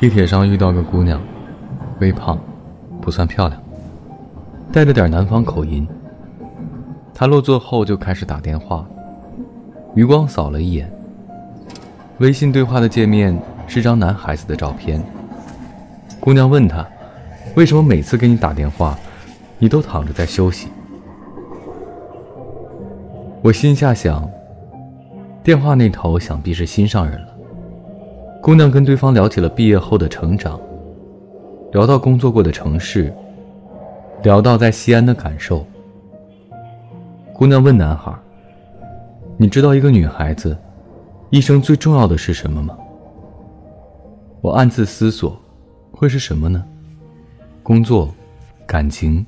地铁上遇到个姑娘，微胖，不算漂亮，带着点南方口音。她落座后就开始打电话，余光扫了一眼，微信对话的界面是张男孩子的照片。姑娘问他，为什么每次给你打电话，你都躺着在休息？我心下想，电话那头想必是心上人了。姑娘跟对方聊起了毕业后的成长，聊到工作过的城市，聊到在西安的感受。姑娘问男孩：“你知道一个女孩子一生最重要的是什么吗？”我暗自思索，会是什么呢？工作、感情、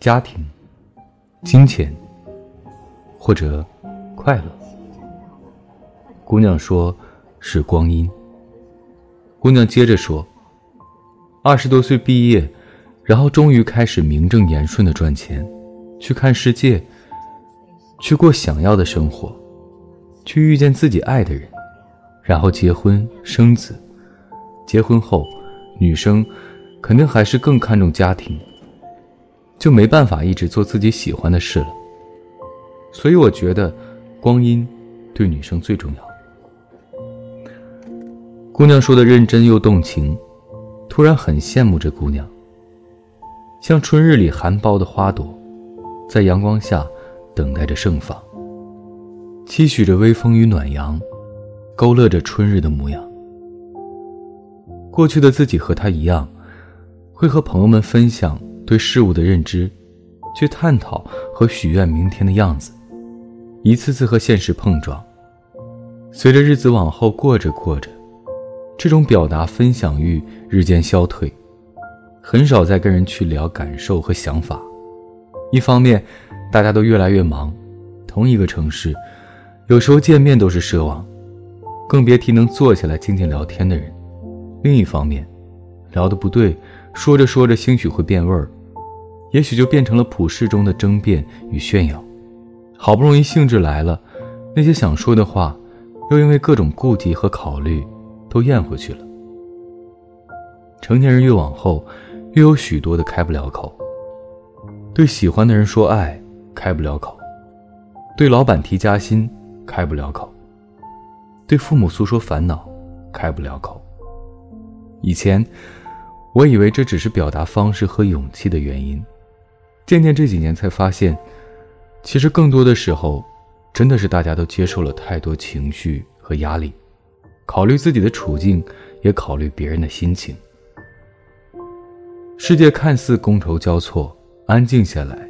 家庭、金钱，或者快乐？姑娘说。是光阴。姑娘接着说：“二十多岁毕业，然后终于开始名正言顺的赚钱，去看世界，去过想要的生活，去遇见自己爱的人，然后结婚生子。结婚后，女生肯定还是更看重家庭，就没办法一直做自己喜欢的事了。所以我觉得，光阴对女生最重要。”姑娘说的认真又动情，突然很羡慕这姑娘。像春日里含苞的花朵，在阳光下等待着盛放，期许着微风与暖阳，勾勒着春日的模样。过去的自己和她一样，会和朋友们分享对事物的认知，去探讨和许愿明天的样子，一次次和现实碰撞。随着日子往后过着过着。这种表达分享欲日渐消退，很少再跟人去聊感受和想法。一方面，大家都越来越忙，同一个城市，有时候见面都是奢望，更别提能坐下来静静聊天的人。另一方面，聊的不对，说着说着兴许会变味儿，也许就变成了普世中的争辩与炫耀。好不容易兴致来了，那些想说的话，又因为各种顾忌和考虑。都咽回去了。成年人越往后，越有许多的开不了口。对喜欢的人说爱，开不了口；对老板提加薪，开不了口；对父母诉说烦恼，开不了口。以前，我以为这只是表达方式和勇气的原因，渐渐这几年才发现，其实更多的时候，真的是大家都接受了太多情绪和压力。考虑自己的处境，也考虑别人的心情。世界看似觥筹交错，安静下来，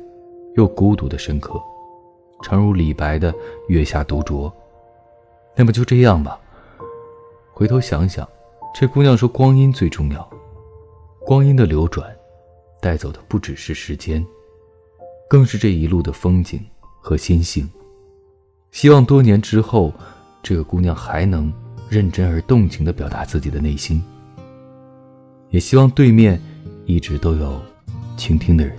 又孤独的深刻，诚如李白的“月下独酌”。那么就这样吧。回头想想，这姑娘说光阴最重要，光阴的流转，带走的不只是时间，更是这一路的风景和心性。希望多年之后，这个姑娘还能。认真而动情地表达自己的内心，也希望对面一直都有倾听的人。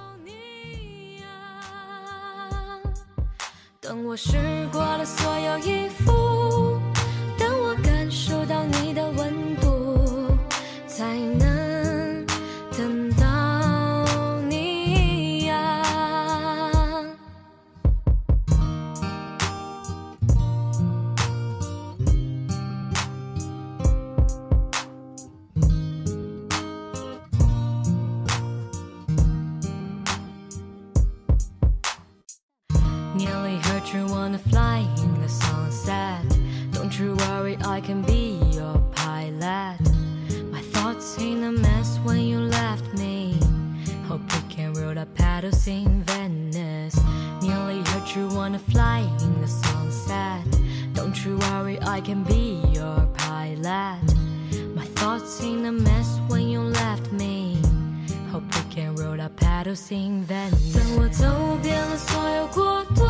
等我试过了所有衣服。I can be your pilot. My thoughts in a mess when you left me. Hope we can roll the paddles in Venice. Nearly heard you wanna fly in the sunset. Don't you worry, I can be your pilot. My thoughts in a mess when you left me. Hope we can roll our paddles in Venice. 等我走遍了所有国度。